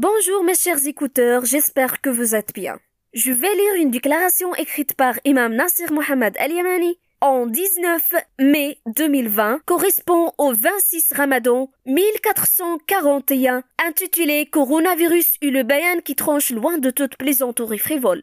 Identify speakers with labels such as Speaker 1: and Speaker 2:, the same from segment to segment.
Speaker 1: Bonjour mes chers écouteurs, j'espère que vous êtes bien. Je vais lire une déclaration écrite par Imam Nasser Mohamed Al-Yamani en 19 mai 2020 correspond au 26 Ramadan 1441 intitulé Coronavirus et le bayan qui tranche loin de toute plaisanterie frivole.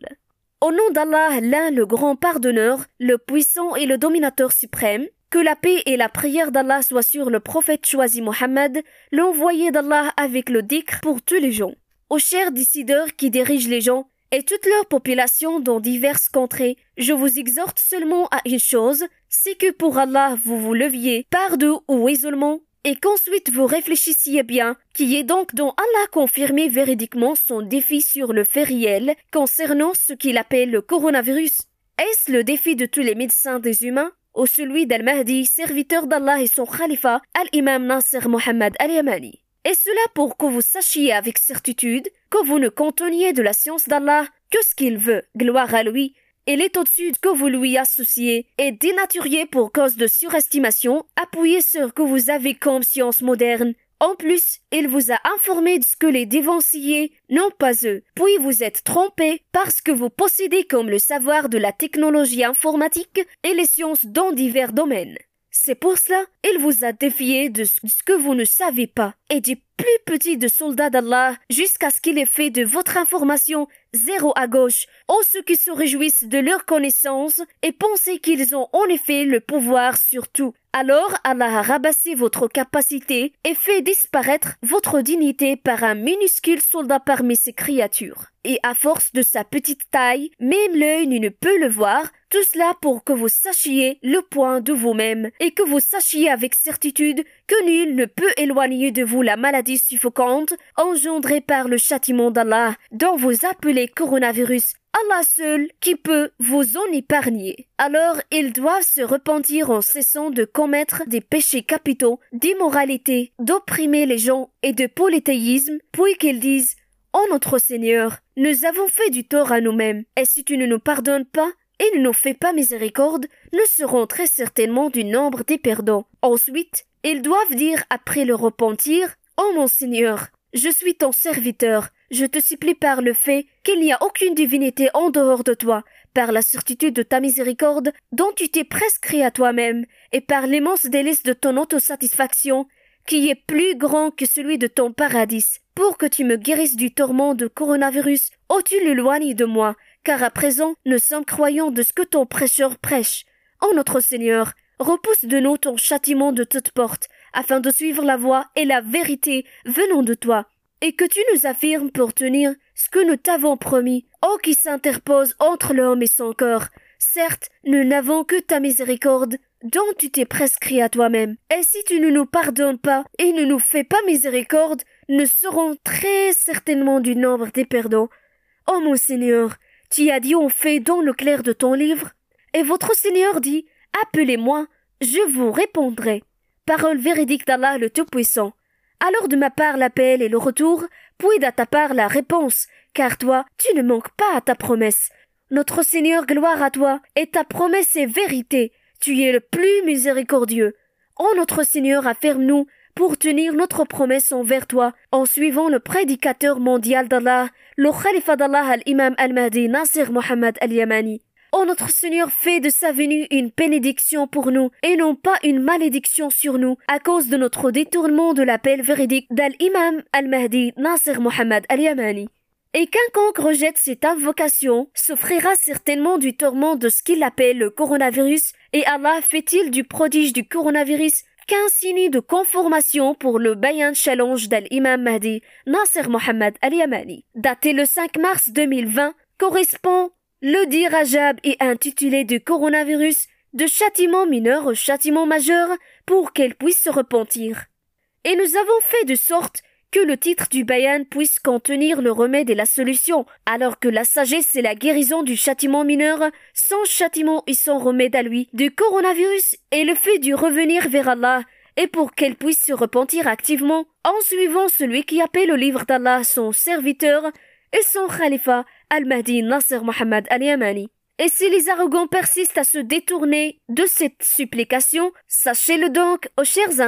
Speaker 1: Au nom d'Allah, l'un le grand pardonneur, le puissant et le dominateur suprême, que la paix et la prière d'Allah soient sur le prophète choisi Mohammed, l'envoyé d'Allah avec le dhikr pour tous les gens. Aux chers décideurs qui dirigent les gens, et toute leur population dans diverses contrées, je vous exhorte seulement à une chose, c'est que pour Allah vous vous leviez par deux ou isolement, et qu'ensuite vous réfléchissiez bien, qui est donc dont Allah confirmé véridiquement son défi sur le fait réel concernant ce qu'il appelle le coronavirus. Est-ce le défi de tous les médecins des humains? Ou celui d'Al-Mahdi, serviteur d'Allah et son khalifa, Al-Imam Nasser Mohammed Al-Yamani. Et cela pour que vous sachiez avec certitude que vous ne conteniez de la science d'Allah que ce qu'il veut, gloire à lui, et est au-dessus que vous lui associez et dénaturiez pour cause de surestimation, appuyez sur que vous avez comme science moderne. En plus, il vous a informé de ce que les dévanciers n'ont pas eux. Puis vous êtes trompé parce que vous possédez comme le savoir de la technologie informatique et les sciences dans divers domaines. C'est pour cela, il vous a défié de ce que vous ne savez pas, et du plus petit de soldats d'Allah, jusqu'à ce qu'il ait fait de votre information zéro à gauche, aux ceux qui se réjouissent de leur connaissance et pensent qu'ils ont en effet le pouvoir sur tout. Alors Allah a rabassé votre capacité et fait disparaître votre dignité par un minuscule soldat parmi ses créatures. Et à force de sa petite taille, même l'œil ne peut le voir, tout cela pour que vous sachiez le point de vous-même et que vous sachiez avec certitude que nul ne peut éloigner de vous la maladie suffocante engendrée par le châtiment d'Allah dont vous appelez coronavirus Allah seul qui peut vous en épargner. Alors ils doivent se repentir en cessant de commettre des péchés capitaux, d'immoralité, d'opprimer les gens et de polythéisme, puis qu'ils disent Oh notre Seigneur, nous avons fait du tort à nous-mêmes, et si tu ne nous pardonnes pas, et ne nous fais pas miséricorde, nous serons très certainement du nombre des perdants. Ensuite, ils doivent dire après le repentir, Oh mon Seigneur, je suis ton serviteur, je te supplie par le fait qu'il n'y a aucune divinité en dehors de toi, par la certitude de ta miséricorde dont tu t'es prescrit à toi-même, et par l'immense délice de ton autosatisfaction, qui est plus grand que celui de ton paradis, pour que tu me guérisses du tourment de coronavirus, ô tu l'éloignes de moi, car à présent nous sommes croyants de ce que ton prêcheur prêche. Ô notre Seigneur, repousse de nous ton châtiment de toute porte, afin de suivre la voie et la vérité venant de toi, et que tu nous affirmes pour tenir ce que nous t'avons promis, ô qui s'interpose entre l'homme et son corps. Certes, nous n'avons que ta miséricorde, dont tu t'es prescrit à toi-même. Et si tu ne nous pardonnes pas et ne nous fais pas miséricorde, nous serons très certainement du nombre des perdants. Ô mon Seigneur, tu as dit en fait dans le clair de ton livre, et votre Seigneur dit, appelez-moi, je vous répondrai. Parole véridique d'Allah le Tout-Puissant. Alors de ma part l'appel et le retour, puis de ta part la réponse, car toi, tu ne manques pas à ta promesse. Notre Seigneur, gloire à toi, et ta promesse est vérité. Tu es le plus miséricordieux. Oh notre Seigneur, afferme-nous pour tenir notre promesse envers toi, en suivant le prédicateur mondial d'Allah, le Khalifa d'Allah al-Imam al-Mahdi Nasir Mohammed al-Yamani. Oh notre Seigneur, fais de sa venue une bénédiction pour nous, et non pas une malédiction sur nous, à cause de notre détournement de l'appel véridique d'Al-Imam al-Mahdi Nasir Mohammed al-Yamani. Et quiconque rejette cette invocation souffrira certainement du tourment de ce qu'il appelle le coronavirus, et Allah fait-il du prodige du coronavirus qu'un signe de conformation pour le Bayan Challenge d'Al-Imam Mahdi Nasir Mohammed al-Yamani. Daté le 5 mars 2020, correspond le dit Rajab est intitulé du coronavirus de châtiment mineur au châtiment majeur pour qu'elle puisse se repentir. Et nous avons fait de sorte que le titre du bayan puisse contenir le remède et la solution, alors que la sagesse est la guérison du châtiment mineur, sans châtiment et sans remède à lui, du coronavirus et le fait du revenir vers Allah, et pour qu'elle puisse se repentir activement en suivant celui qui appelle le livre d'Allah son serviteur et son khalifa Al-Mahdi Nasser Mohammed Al-Yamani. Et si les arrogants persistent à se détourner de cette supplication, sachez-le donc, aux chers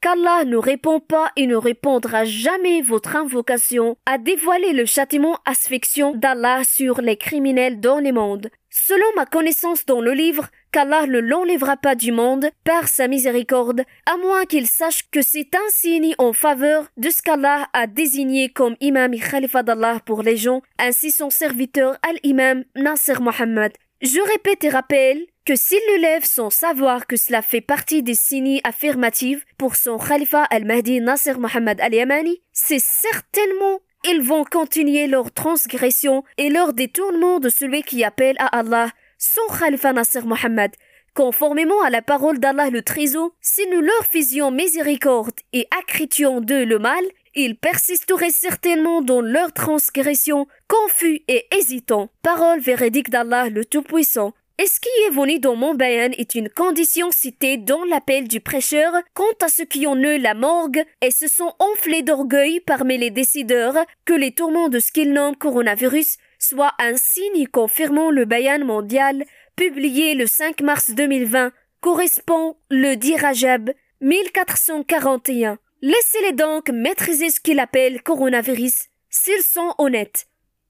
Speaker 1: qu'Allah ne répond pas et ne répondra jamais votre invocation, à dévoiler le châtiment asphyxiant d'Allah sur les criminels dans les mondes. Selon ma connaissance dans le livre, qu'Allah ne l'enlèvera pas du monde par sa miséricorde, à moins qu'il sache que c'est un signe en faveur de ce qu'Allah a désigné comme imam khalifa d'Allah pour les gens, ainsi son serviteur al-imam Nasser Mohammed. Je répète et rappelle que s'il le lève sans savoir que cela fait partie des signes affirmatifs pour son khalifa al-Mahdi Nasser Mohammed al-Yamani, c'est certainement ils vont continuer leur transgression et leur détournement de celui qui appelle à Allah, son khalifa Nasser Mohammed. Conformément à la parole d'Allah le Trésor, si nous leur faisions miséricorde et accritions d'eux le mal, ils persisteraient certainement dans leur transgression, confus et hésitants. Parole véridique d'Allah le Tout-Puissant. Et ce qui est venu dans mon bayan est une condition citée dans l'appel du prêcheur quant à ceux qui ont eu la morgue et se sont enflés d'orgueil parmi les décideurs que les tourments de ce qu'ils nomment coronavirus soient un signe confirmant le bayan mondial publié le 5 mars 2020 correspond le 10 Rajab 1441. Laissez-les donc maîtriser ce qu'ils appellent coronavirus s'ils sont honnêtes.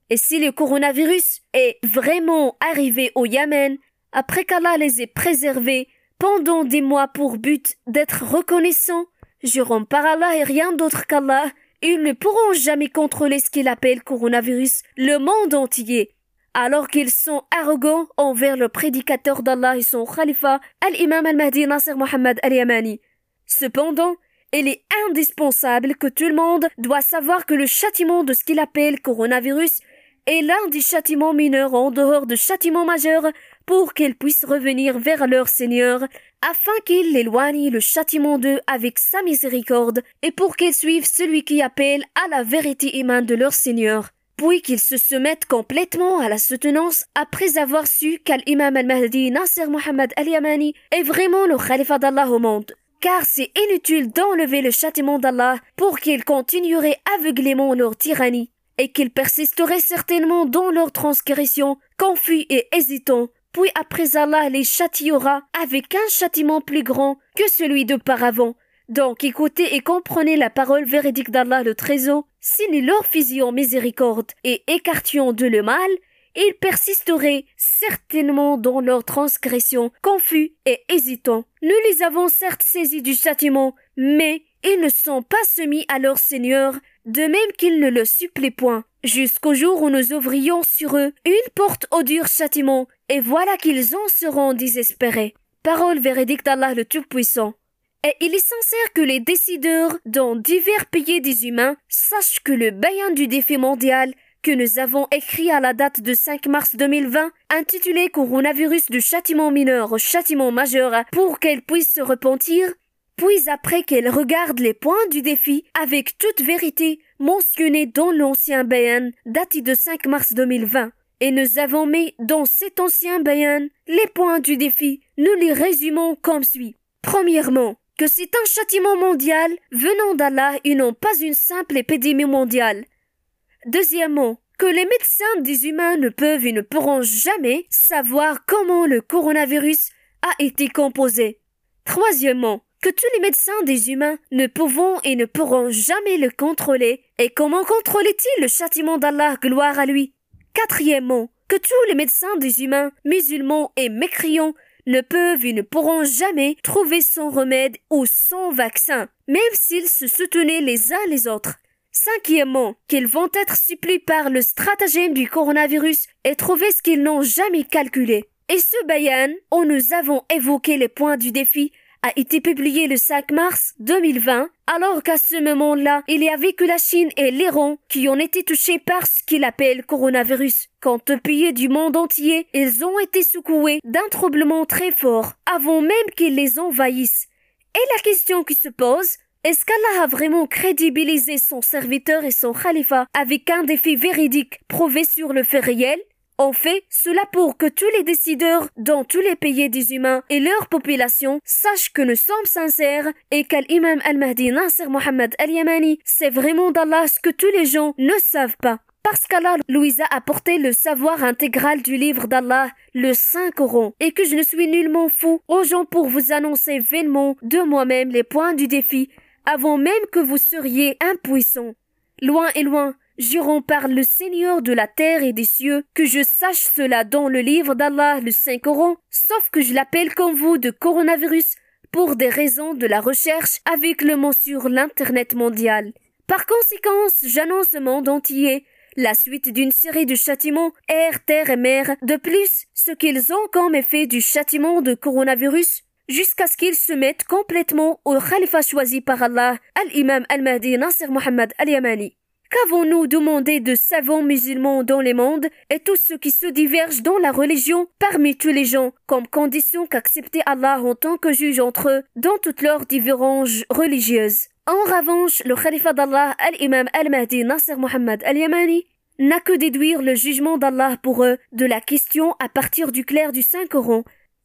Speaker 1: Et si le coronavirus est vraiment arrivé au Yémen, après qu'Allah les ait préservés pendant des mois pour but d'être reconnaissants, jurons par Allah et rien d'autre qu'Allah, ils ne pourront jamais contrôler ce qu'ils appellent coronavirus, le monde entier, alors qu'ils sont arrogants envers le prédicateur d'Allah et son khalifa, Al-Imam al-Mahdi Nasser Mohammed al-Yamani. Cependant, il est indispensable que tout le monde doit savoir que le châtiment de ce qu'il appelle coronavirus est l'un des châtiments mineurs en dehors de châtiments majeurs pour qu'ils puissent revenir vers leur Seigneur, afin qu'il éloigne le châtiment d'eux avec sa miséricorde, et pour qu'ils suivent celui qui appelle à la vérité émane de leur Seigneur, puis qu'ils se soumettent complètement à la soutenance après avoir su qu'Al-Imam al-Mahdi Nasser Muhammad al-Yamani est vraiment le khalifa d'Allah au monde. Car c'est inutile d'enlever le châtiment d'Allah pour qu'ils continueraient aveuglément leur tyrannie et qu'ils persisteraient certainement dans leur transgression, confus et hésitants, puis après Allah les châtiera avec un châtiment plus grand que celui d'auparavant. Donc écoutez et comprenez la parole véridique d'Allah le Trésor, si nous leur faisions miséricorde et écartions de le mal, ils persisteraient certainement dans leur transgression, confus et hésitants. Nous les avons certes saisis du châtiment, mais ils ne sont pas soumis à leur Seigneur, de même qu'ils ne le supplient point, jusqu'au jour où nous ouvrions sur eux une porte au dur châtiment, et voilà qu'ils en seront désespérés. Parole véridique d'Allah le Tout-Puissant. Et il est sincère que les décideurs dans divers pays des humains sachent que le bayan du défi mondial que nous avons écrit à la date de 5 mars 2020, intitulé Coronavirus du châtiment mineur au châtiment majeur pour qu'elle puisse se repentir, puis après qu'elle regarde les points du défi avec toute vérité mentionnés dans l'ancien bayan daté de 5 mars 2020. Et nous avons mis dans cet ancien bayan les points du défi. Nous les résumons comme suit. Premièrement, que c'est un châtiment mondial venant d'Allah et non pas une simple épidémie mondiale. Deuxièmement, que les médecins des humains ne peuvent et ne pourront jamais savoir comment le coronavirus a été composé. Troisièmement, que tous les médecins des humains ne pouvons et ne pourront jamais le contrôler, et comment contrôlait-il le châtiment d'Allah, gloire à lui? Quatrièmement, que tous les médecins des humains, musulmans et mécréants, ne peuvent et ne pourront jamais trouver son remède ou son vaccin, même s'ils se soutenaient les uns les autres. Cinquièmement, qu'ils vont être supplés par le stratagème du coronavirus et trouver ce qu'ils n'ont jamais calculé. Et ce bayan, où nous avons évoqué les points du défi, a été publié le 5 mars 2020, alors qu'à ce moment-là, il y avait que la Chine et l'Iran qui ont été touchés par ce qu'il appelle coronavirus. Quant aux pays du monde entier, ils ont été secoués d'un troublement très fort avant même qu'ils les envahissent. Et la question qui se pose, est-ce qu'Allah a vraiment crédibilisé son serviteur et son khalifa avec un défi véridique prouvé sur le fait réel? On fait cela pour que tous les décideurs dans tous les pays des humains et leur population sachent que nous sommes sincères et qu'Al-Imam al-Mahdi Nasser Mohammed al-Yamani c'est vraiment d'Allah ce que tous les gens ne savent pas. Parce qu'Allah lui a apporté le savoir intégral du livre d'Allah, le Saint-Coran, et que je ne suis nullement fou aux gens pour vous annoncer vainement de moi-même les points du défi, avant même que vous seriez impuissants. Loin et loin, jurons par le Seigneur de la terre et des cieux que je sache cela dans le livre d'Allah, le Saint-Coran, sauf que je l'appelle comme vous de coronavirus pour des raisons de la recherche avec le mot sur l'Internet mondial. Par conséquent, j'annonce au monde entier la suite d'une série de châtiments air, terre et mer, de plus ce qu'ils ont comme effet du châtiment de coronavirus, jusqu'à ce qu'ils se mettent complètement au khalifa choisi par Allah, al-Imam al-Mahdi Nasser Muhammad al-Yamani. Qu'avons-nous demandé de savants musulmans dans les mondes et tous ceux qui se divergent dans la religion parmi tous les gens comme condition qu'accepter Allah en tant que juge entre eux dans toutes leurs divergences religieuses? En revanche, le khalifa d'Allah, al-Imam al-Mahdi Nasser Muhammad al-Yamani, n'a que déduire le jugement d'Allah pour eux de la question à partir du clair du Saint-Coran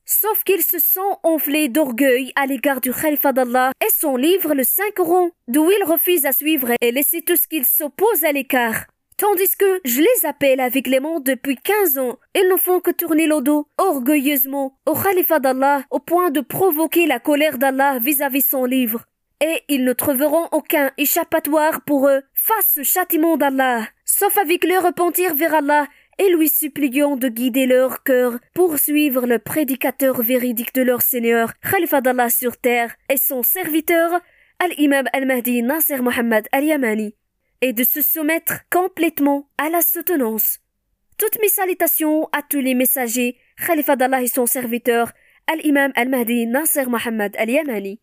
Speaker 1: Sauf qu'ils se sont enflés d'orgueil à l'égard du Khalifa d'Allah et son livre le Saint-Coran, d'où ils refusent à suivre et laisser tout ce qu'ils s'opposent à l'écart. Tandis que je les appelle avec les mots depuis quinze ans, ils ne font que tourner le dos, orgueilleusement, au Khalifa d'Allah, au point de provoquer la colère d'Allah vis-à-vis son livre. Et ils ne trouveront aucun échappatoire pour eux face au châtiment d'Allah, sauf avec le repentir vers Allah et lui supplions de guider leur cœur pour suivre le prédicateur véridique de leur Seigneur, Khalifa d'Allah sur terre, et son serviteur, Al-Imam al-Mahdi Nasser Muhammad al-Yamani, et de se soumettre complètement à la soutenance. Toutes mes salutations à tous les messagers, Khalifa d'Allah et son serviteur, Al-Imam al-Mahdi Nasser Muhammad al-Yamani.